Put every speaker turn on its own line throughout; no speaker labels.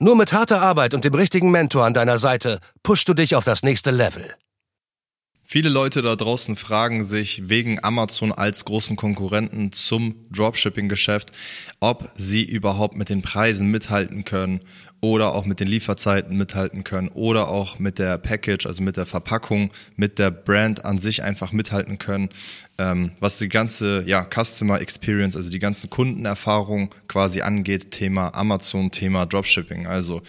Nur mit harter Arbeit und dem richtigen Mentor an deiner Seite pushst du dich auf das nächste Level.
Viele Leute da draußen fragen sich wegen Amazon als großen Konkurrenten zum Dropshipping-Geschäft, ob sie überhaupt mit den Preisen mithalten können oder auch mit den Lieferzeiten mithalten können oder auch mit der Package, also mit der Verpackung, mit der Brand an sich einfach mithalten können, ähm, was die ganze ja, Customer Experience, also die ganzen Kundenerfahrung quasi angeht, Thema Amazon, Thema Dropshipping. Also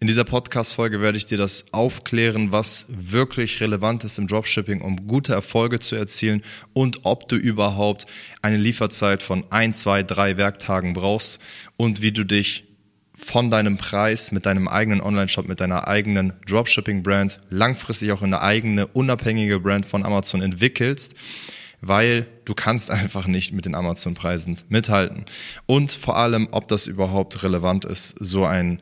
in dieser Podcast-Folge werde ich dir das aufklären, was wirklich relevant ist im Dropshipping, um gute Erfolge zu erzielen und ob du überhaupt eine Lieferzeit von ein, zwei, drei Werktagen brauchst und wie du dich von deinem Preis mit deinem eigenen Online-Shop, mit deiner eigenen Dropshipping-Brand langfristig auch eine eigene unabhängige Brand von Amazon entwickelst, weil du kannst einfach nicht mit den Amazon-Preisen mithalten. Und vor allem, ob das überhaupt relevant ist, so einen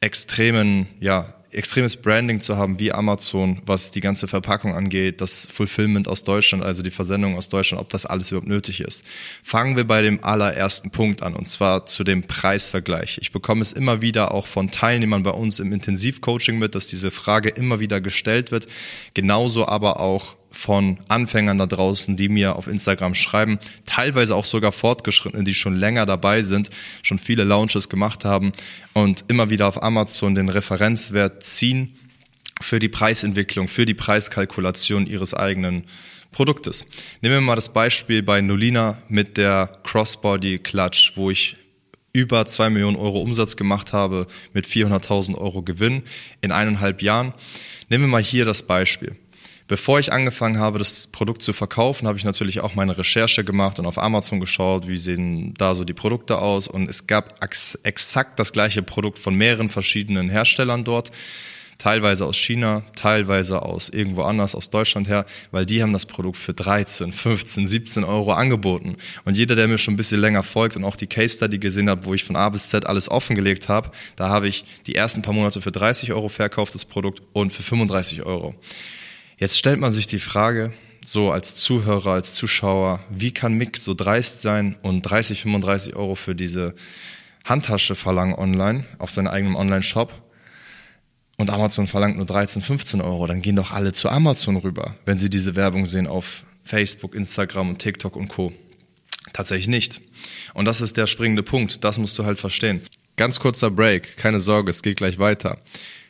extremen, ja, extremes Branding zu haben wie Amazon, was die ganze Verpackung angeht, das Fulfillment aus Deutschland, also die Versendung aus Deutschland, ob das alles überhaupt nötig ist. Fangen wir bei dem allerersten Punkt an und zwar zu dem Preisvergleich. Ich bekomme es immer wieder auch von Teilnehmern bei uns im Intensivcoaching mit, dass diese Frage immer wieder gestellt wird. Genauso aber auch von Anfängern da draußen, die mir auf Instagram schreiben, teilweise auch sogar Fortgeschrittene, die schon länger dabei sind, schon viele Launches gemacht haben und immer wieder auf Amazon den Referenzwert ziehen für die Preisentwicklung, für die Preiskalkulation ihres eigenen Produktes. Nehmen wir mal das Beispiel bei Nolina mit der Crossbody Clutch, wo ich über zwei Millionen Euro Umsatz gemacht habe mit 400.000 Euro Gewinn in eineinhalb Jahren. Nehmen wir mal hier das Beispiel. Bevor ich angefangen habe, das Produkt zu verkaufen, habe ich natürlich auch meine Recherche gemacht und auf Amazon geschaut, wie sehen da so die Produkte aus. Und es gab exakt das gleiche Produkt von mehreren verschiedenen Herstellern dort. Teilweise aus China, teilweise aus irgendwo anders, aus Deutschland her, weil die haben das Produkt für 13, 15, 17 Euro angeboten. Und jeder, der mir schon ein bisschen länger folgt und auch die Case Study gesehen hat, wo ich von A bis Z alles offengelegt habe, da habe ich die ersten paar Monate für 30 Euro verkauft, das Produkt, und für 35 Euro. Jetzt stellt man sich die Frage, so als Zuhörer, als Zuschauer, wie kann Mick so dreist sein und 30, 35 Euro für diese Handtasche verlangen online auf seinem eigenen Online-Shop und Amazon verlangt nur 13, 15 Euro, dann gehen doch alle zu Amazon rüber, wenn sie diese Werbung sehen auf Facebook, Instagram und TikTok und Co. Tatsächlich nicht. Und das ist der springende Punkt, das musst du halt verstehen. Ganz kurzer Break, keine Sorge, es geht gleich weiter.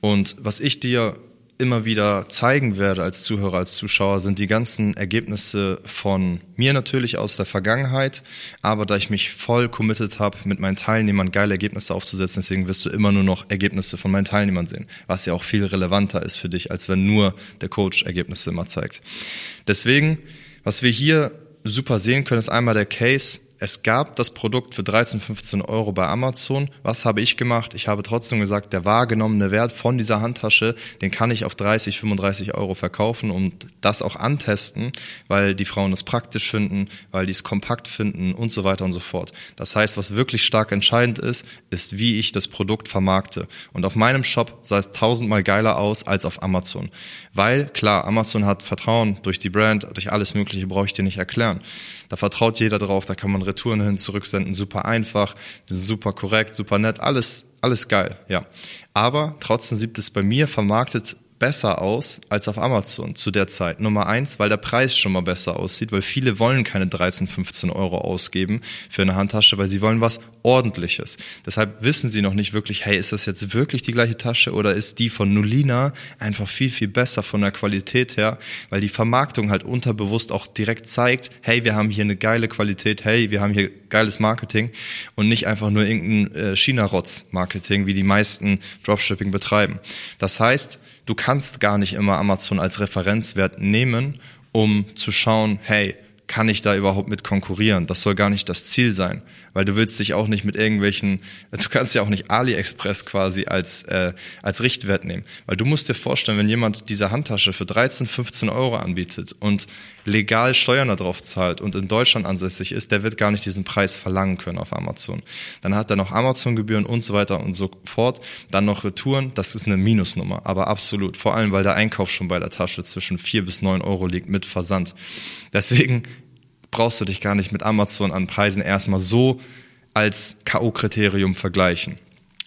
Und was ich dir immer wieder zeigen werde als Zuhörer, als Zuschauer, sind die ganzen Ergebnisse von mir natürlich aus der Vergangenheit, aber da ich mich voll committed habe, mit meinen Teilnehmern geile Ergebnisse aufzusetzen, deswegen wirst du immer nur noch Ergebnisse von meinen Teilnehmern sehen, was ja auch viel relevanter ist für dich, als wenn nur der Coach Ergebnisse immer zeigt. Deswegen, was wir hier super sehen können, ist einmal der Case, es gab das Produkt für 13, 15 Euro bei Amazon. Was habe ich gemacht? Ich habe trotzdem gesagt, der wahrgenommene Wert von dieser Handtasche, den kann ich auf 30, 35 Euro verkaufen und das auch antesten, weil die Frauen es praktisch finden, weil die es kompakt finden und so weiter und so fort. Das heißt, was wirklich stark entscheidend ist, ist, wie ich das Produkt vermarkte. Und auf meinem Shop sah es tausendmal geiler aus als auf Amazon. Weil, klar, Amazon hat Vertrauen durch die Brand, durch alles Mögliche brauche ich dir nicht erklären. Da vertraut jeder drauf, da kann man Retouren hin zurücksenden, super einfach, super korrekt, super nett, alles, alles geil, ja. Aber trotzdem sieht es bei mir vermarktet besser aus als auf Amazon zu der Zeit. Nummer eins, weil der Preis schon mal besser aussieht, weil viele wollen keine 13, 15 Euro ausgeben für eine Handtasche, weil sie wollen was ordentliches. Deshalb wissen sie noch nicht wirklich, hey, ist das jetzt wirklich die gleiche Tasche oder ist die von Nulina einfach viel, viel besser von der Qualität her, weil die Vermarktung halt unterbewusst auch direkt zeigt, hey, wir haben hier eine geile Qualität, hey, wir haben hier geiles Marketing und nicht einfach nur irgendein äh, China-Rotz-Marketing, wie die meisten Dropshipping betreiben. Das heißt, du kannst gar nicht immer Amazon als Referenzwert nehmen, um zu schauen, hey, kann ich da überhaupt mit konkurrieren? Das soll gar nicht das Ziel sein, weil du willst dich auch nicht mit irgendwelchen, du kannst ja auch nicht AliExpress quasi als, äh, als Richtwert nehmen, weil du musst dir vorstellen, wenn jemand diese Handtasche für 13, 15 Euro anbietet und legal Steuern darauf zahlt und in Deutschland ansässig ist, der wird gar nicht diesen Preis verlangen können auf Amazon. Dann hat er noch Amazon-Gebühren und so weiter und so fort, dann noch Retouren, das ist eine Minusnummer, aber absolut, vor allem, weil der Einkauf schon bei der Tasche zwischen 4 bis 9 Euro liegt mit Versand. Deswegen brauchst du dich gar nicht mit Amazon an Preisen erstmal so als K.O.-Kriterium vergleichen.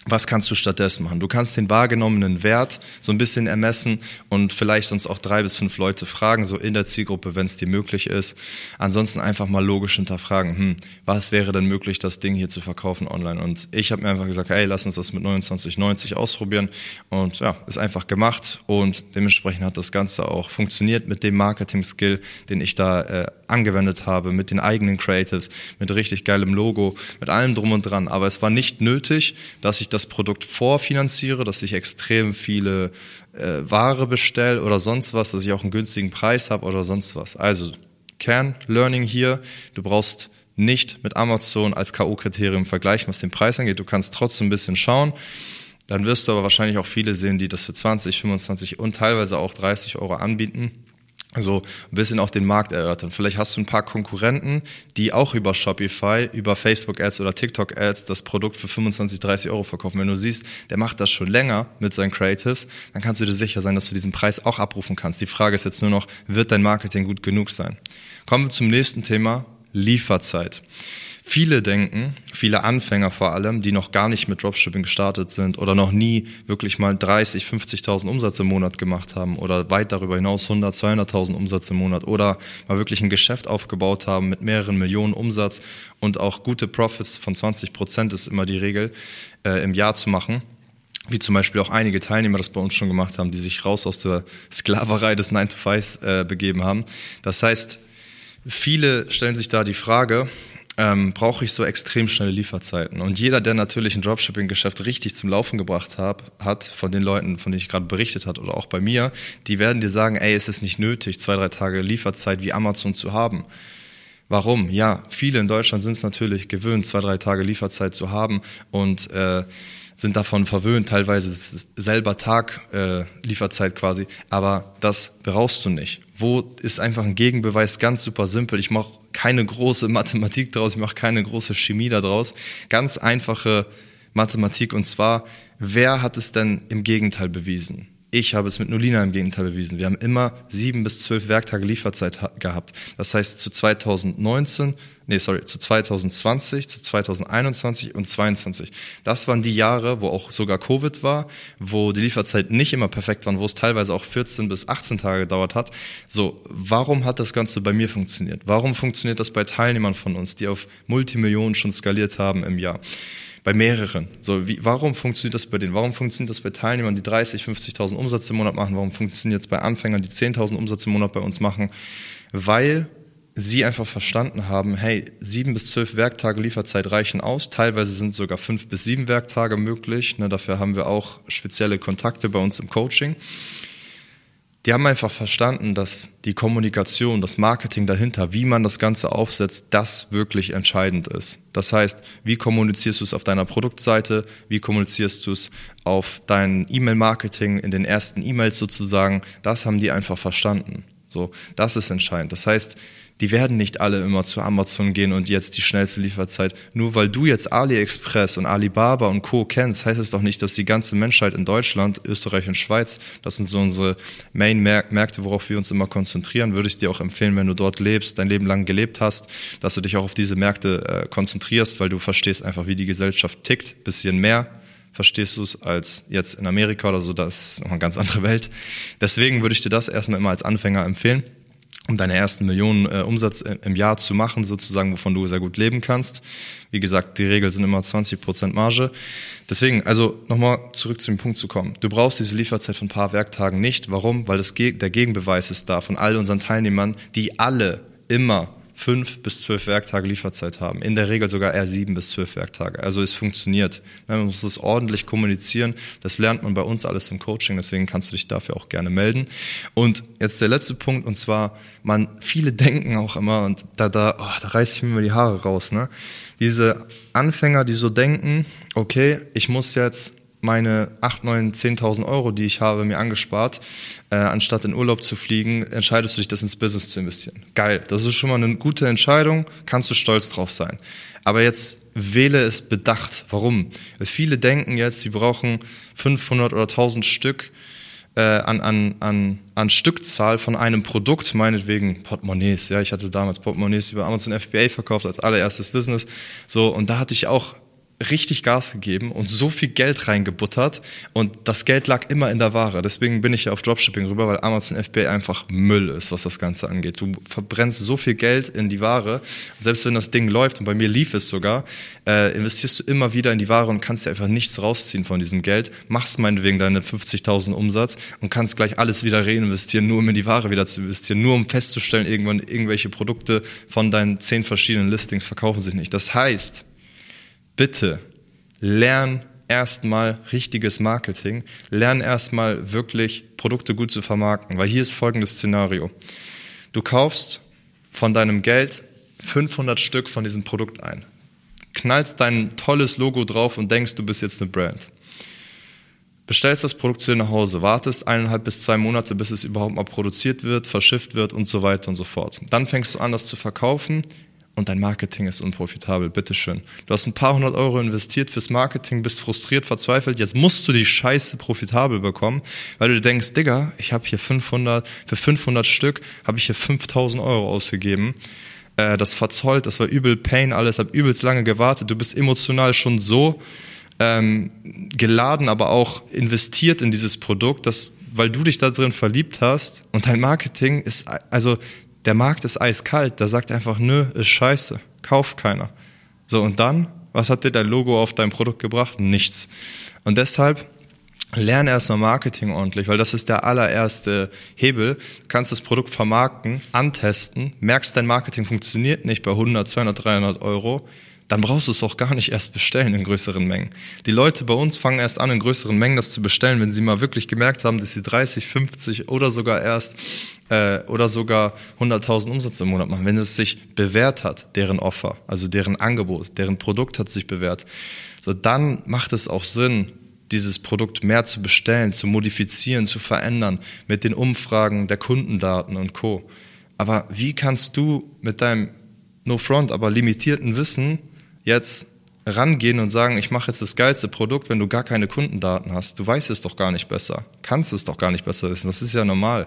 Was kannst du stattdessen machen? Du kannst den wahrgenommenen Wert so ein bisschen ermessen und vielleicht sonst auch drei bis fünf Leute fragen, so in der Zielgruppe, wenn es dir möglich ist. Ansonsten einfach mal logisch hinterfragen, hm, was wäre denn möglich, das Ding hier zu verkaufen online? Und ich habe mir einfach gesagt, hey, lass uns das mit 29,90 ausprobieren. Und ja, ist einfach gemacht und dementsprechend hat das Ganze auch funktioniert mit dem Marketing-Skill, den ich da äh, angewendet habe, mit den eigenen Creatives, mit richtig geilem Logo, mit allem drum und dran. Aber es war nicht nötig, dass ich das Produkt vorfinanziere, dass ich extrem viele äh, Ware bestelle oder sonst was, dass ich auch einen günstigen Preis habe oder sonst was. Also Kern-Learning hier, du brauchst nicht mit Amazon als K.O.-Kriterium vergleichen, was den Preis angeht. Du kannst trotzdem ein bisschen schauen. Dann wirst du aber wahrscheinlich auch viele sehen, die das für 20, 25 und teilweise auch 30 Euro anbieten so ein bisschen auch den Markt erörtern. Vielleicht hast du ein paar Konkurrenten, die auch über Shopify, über Facebook Ads oder TikTok Ads das Produkt für 25, 30 Euro verkaufen. Wenn du siehst, der macht das schon länger mit seinen Creatives, dann kannst du dir sicher sein, dass du diesen Preis auch abrufen kannst. Die Frage ist jetzt nur noch, wird dein Marketing gut genug sein? Kommen wir zum nächsten Thema, Lieferzeit. Viele denken, viele Anfänger vor allem, die noch gar nicht mit Dropshipping gestartet sind oder noch nie wirklich mal 30, 50.000 Umsatz im Monat gemacht haben oder weit darüber hinaus 100, 200.000 Umsatz im Monat oder mal wirklich ein Geschäft aufgebaut haben mit mehreren Millionen Umsatz und auch gute Profits von 20 Prozent ist immer die Regel äh, im Jahr zu machen wie zum Beispiel auch einige Teilnehmer das bei uns schon gemacht haben, die sich raus aus der Sklaverei des 9 to 5 äh, begeben haben. Das heißt, viele stellen sich da die Frage, ähm, brauche ich so extrem schnelle Lieferzeiten. Und jeder, der natürlich ein Dropshipping-Geschäft richtig zum Laufen gebracht hab, hat, von den Leuten, von denen ich gerade berichtet hat oder auch bei mir, die werden dir sagen, ey, es ist nicht nötig, zwei, drei Tage Lieferzeit wie Amazon zu haben. Warum? Ja, viele in Deutschland sind es natürlich gewöhnt, zwei, drei Tage Lieferzeit zu haben und äh, sind davon verwöhnt, teilweise selber Tag äh, Lieferzeit quasi, aber das brauchst du nicht. Wo ist einfach ein Gegenbeweis ganz super simpel. Ich mache keine große Mathematik daraus, ich mache keine große Chemie daraus. Ganz einfache Mathematik und zwar, wer hat es denn im Gegenteil bewiesen? Ich habe es mit Nolina im Gegenteil bewiesen. Wir haben immer sieben bis zwölf Werktage Lieferzeit gehabt. Das heißt, zu 2019, nee, sorry, zu 2020, zu 2021 und 2022. Das waren die Jahre, wo auch sogar Covid war, wo die Lieferzeit nicht immer perfekt war, wo es teilweise auch 14 bis 18 Tage gedauert hat. So, warum hat das Ganze bei mir funktioniert? Warum funktioniert das bei Teilnehmern von uns, die auf Multimillionen schon skaliert haben im Jahr? Bei mehreren. So, wie, warum funktioniert das bei denen? Warum funktioniert das bei Teilnehmern, die 30, 50.000 Umsatz im Monat machen? Warum funktioniert es bei Anfängern, die 10.000 Umsatz im Monat bei uns machen? Weil sie einfach verstanden haben, hey, sieben bis zwölf Werktage Lieferzeit reichen aus. Teilweise sind sogar fünf bis sieben Werktage möglich. Ne, dafür haben wir auch spezielle Kontakte bei uns im Coaching die haben einfach verstanden, dass die Kommunikation, das Marketing dahinter, wie man das Ganze aufsetzt, das wirklich entscheidend ist. Das heißt, wie kommunizierst du es auf deiner Produktseite, wie kommunizierst du es auf dein E-Mail-Marketing in den ersten E-Mails sozusagen, das haben die einfach verstanden. So, das ist entscheidend. Das heißt, die werden nicht alle immer zu Amazon gehen und jetzt die schnellste Lieferzeit. Nur weil du jetzt AliExpress und Alibaba und Co. kennst, heißt es doch nicht, dass die ganze Menschheit in Deutschland, Österreich und Schweiz, das sind so unsere Main-Märkte, worauf wir uns immer konzentrieren, würde ich dir auch empfehlen, wenn du dort lebst, dein Leben lang gelebt hast, dass du dich auch auf diese Märkte äh, konzentrierst, weil du verstehst einfach, wie die Gesellschaft tickt, bisschen mehr verstehst du es als jetzt in Amerika oder so, das ist noch eine ganz andere Welt. Deswegen würde ich dir das erstmal immer als Anfänger empfehlen. Um deine ersten Millionen äh, Umsatz im Jahr zu machen, sozusagen, wovon du sehr gut leben kannst. Wie gesagt, die Regel sind immer 20% Marge. Deswegen, also nochmal zurück zu dem Punkt zu kommen. Du brauchst diese Lieferzeit von ein paar Werktagen nicht. Warum? Weil das, der Gegenbeweis ist da von all unseren Teilnehmern, die alle immer fünf bis zwölf Werktage Lieferzeit haben. In der Regel sogar eher sieben bis zwölf Werktage. Also es funktioniert. Man muss es ordentlich kommunizieren. Das lernt man bei uns alles im Coaching. Deswegen kannst du dich dafür auch gerne melden. Und jetzt der letzte Punkt. Und zwar, man, viele denken auch immer, und da, da, oh, da reiße ich mir immer die Haare raus, ne? Diese Anfänger, die so denken, okay, ich muss jetzt meine 8, 9, 10.000 Euro, die ich habe, mir angespart, äh, anstatt in Urlaub zu fliegen, entscheidest du dich, das ins Business zu investieren. Geil, das ist schon mal eine gute Entscheidung, kannst du stolz drauf sein. Aber jetzt wähle es bedacht. Warum? Weil viele denken jetzt, sie brauchen 500 oder 1000 Stück äh, an, an, an, an Stückzahl von einem Produkt, meinetwegen Portemonnaies. Ja, ich hatte damals Portemonnaies über Amazon FBA verkauft als allererstes Business. So, und da hatte ich auch richtig Gas gegeben und so viel Geld reingebuttert und das Geld lag immer in der Ware. Deswegen bin ich ja auf Dropshipping rüber, weil Amazon FBA einfach Müll ist, was das Ganze angeht. Du verbrennst so viel Geld in die Ware, selbst wenn das Ding läuft und bei mir lief es sogar, äh, investierst du immer wieder in die Ware und kannst dir einfach nichts rausziehen von diesem Geld, machst meinetwegen deine 50.000 Umsatz und kannst gleich alles wieder reinvestieren, nur um in die Ware wieder zu investieren, nur um festzustellen, irgendwann irgendwelche Produkte von deinen zehn verschiedenen Listings verkaufen sich nicht. Das heißt, bitte lern erstmal richtiges Marketing, lern erstmal wirklich Produkte gut zu vermarkten, weil hier ist folgendes Szenario. Du kaufst von deinem Geld 500 Stück von diesem Produkt ein, knallst dein tolles Logo drauf und denkst, du bist jetzt eine Brand. Bestellst das Produkt zu dir nach Hause, wartest eineinhalb bis zwei Monate, bis es überhaupt mal produziert wird, verschifft wird und so weiter und so fort. Dann fängst du an, das zu verkaufen, und dein Marketing ist unprofitabel, bitteschön. Du hast ein paar hundert Euro investiert fürs Marketing, bist frustriert, verzweifelt, jetzt musst du die Scheiße profitabel bekommen, weil du denkst, Digga, ich habe hier 500, für 500 Stück habe ich hier 5000 Euro ausgegeben, äh, das verzollt, das war übel Pain, alles, hab übelst lange gewartet, du bist emotional schon so ähm, geladen, aber auch investiert in dieses Produkt, dass weil du dich da drin verliebt hast und dein Marketing ist, also der Markt ist eiskalt, da sagt einfach, nö, ist scheiße, kauft keiner. So, und dann, was hat dir dein Logo auf dein Produkt gebracht? Nichts. Und deshalb lerne erstmal Marketing ordentlich, weil das ist der allererste Hebel. Du kannst das Produkt vermarkten, antesten, merkst, dein Marketing funktioniert nicht bei 100, 200, 300 Euro, dann brauchst du es auch gar nicht erst bestellen in größeren Mengen. Die Leute bei uns fangen erst an, in größeren Mengen das zu bestellen, wenn sie mal wirklich gemerkt haben, dass sie 30, 50 oder sogar erst äh, oder sogar 100.000 Umsatz im Monat machen, wenn es sich bewährt hat, deren Offer, also deren Angebot, deren Produkt hat sich bewährt, so dann macht es auch Sinn, dieses Produkt mehr zu bestellen, zu modifizieren, zu verändern mit den Umfragen der Kundendaten und Co. Aber wie kannst du mit deinem No Front, aber limitierten Wissen jetzt rangehen und sagen, ich mache jetzt das geilste Produkt, wenn du gar keine Kundendaten hast. Du weißt es doch gar nicht besser. Kannst es doch gar nicht besser wissen. Das ist ja normal.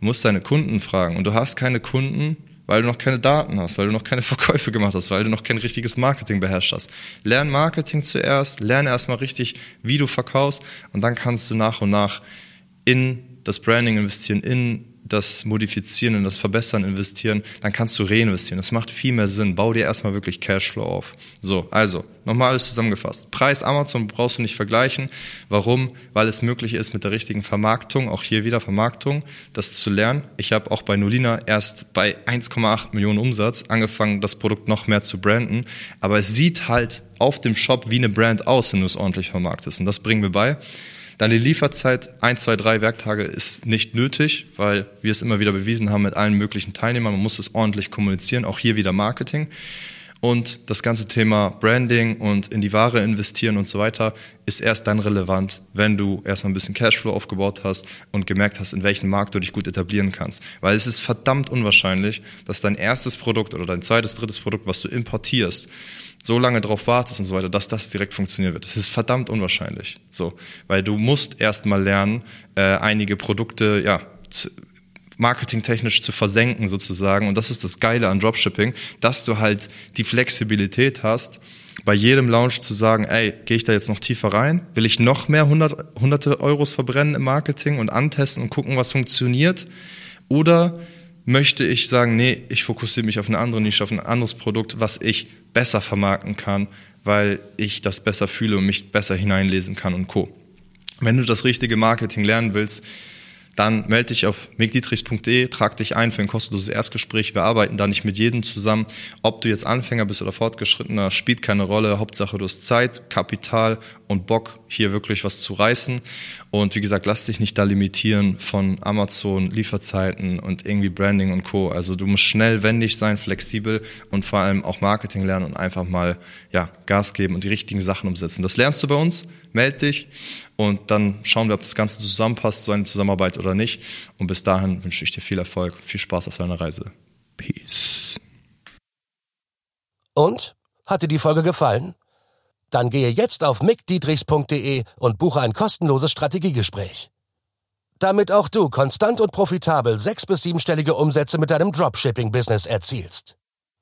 Du musst deine Kunden fragen und du hast keine Kunden, weil du noch keine Daten hast, weil du noch keine Verkäufe gemacht hast, weil du noch kein richtiges Marketing beherrscht hast. Lern Marketing zuerst, lerne erstmal richtig, wie du verkaufst und dann kannst du nach und nach in das Branding investieren, in das Modifizieren und das Verbessern investieren, dann kannst du reinvestieren. Das macht viel mehr Sinn. Bau dir erstmal wirklich Cashflow auf. So, also, nochmal alles zusammengefasst. Preis Amazon brauchst du nicht vergleichen. Warum? Weil es möglich ist, mit der richtigen Vermarktung, auch hier wieder Vermarktung, das zu lernen. Ich habe auch bei Nolina erst bei 1,8 Millionen Umsatz angefangen, das Produkt noch mehr zu branden. Aber es sieht halt auf dem Shop wie eine Brand aus, wenn du es ordentlich vermarktest. Und das bringen wir bei. Die Lieferzeit, 1, 2, 3 Werktage ist nicht nötig, weil wir es immer wieder bewiesen haben mit allen möglichen Teilnehmern. Man muss es ordentlich kommunizieren, auch hier wieder Marketing. Und das ganze Thema Branding und in die Ware investieren und so weiter ist erst dann relevant, wenn du erstmal ein bisschen Cashflow aufgebaut hast und gemerkt hast, in welchem Markt du dich gut etablieren kannst. Weil es ist verdammt unwahrscheinlich, dass dein erstes Produkt oder dein zweites, drittes Produkt, was du importierst, so lange drauf wartest und so weiter, dass das direkt funktionieren wird. Das ist verdammt unwahrscheinlich. So, weil du musst erstmal lernen, äh, einige Produkte, ja, marketingtechnisch zu versenken sozusagen. Und das ist das Geile an Dropshipping, dass du halt die Flexibilität hast, bei jedem Launch zu sagen, ey, gehe ich da jetzt noch tiefer rein? Will ich noch mehr hundert, hunderte Euros verbrennen im Marketing und antesten und gucken, was funktioniert? Oder möchte ich sagen, nee, ich fokussiere mich auf eine andere Nische, auf ein anderes Produkt, was ich besser vermarkten kann, weil ich das besser fühle und mich besser hineinlesen kann und Co. Wenn du das richtige Marketing lernen willst, dann melde dich auf migdietrichs.de, trag dich ein für ein kostenloses Erstgespräch. Wir arbeiten da nicht mit jedem zusammen. Ob du jetzt Anfänger bist oder Fortgeschrittener, spielt keine Rolle. Hauptsache du hast Zeit, Kapital und Bock, hier wirklich was zu reißen. Und wie gesagt, lass dich nicht da limitieren von Amazon, Lieferzeiten und irgendwie Branding und Co. Also du musst schnell, wendig sein, flexibel und vor allem auch Marketing lernen und einfach mal ja, Gas geben und die richtigen Sachen umsetzen. Das lernst du bei uns. Meld dich und dann schauen wir, ob das Ganze zusammenpasst, so eine Zusammenarbeit oder nicht. Und bis dahin wünsche ich dir viel Erfolg, viel Spaß auf deiner Reise. Peace.
Und? Hat dir die Folge gefallen? Dann gehe jetzt auf mickdietrichs.de und buche ein kostenloses Strategiegespräch. Damit auch du konstant und profitabel sechs- bis siebenstellige Umsätze mit deinem Dropshipping-Business erzielst.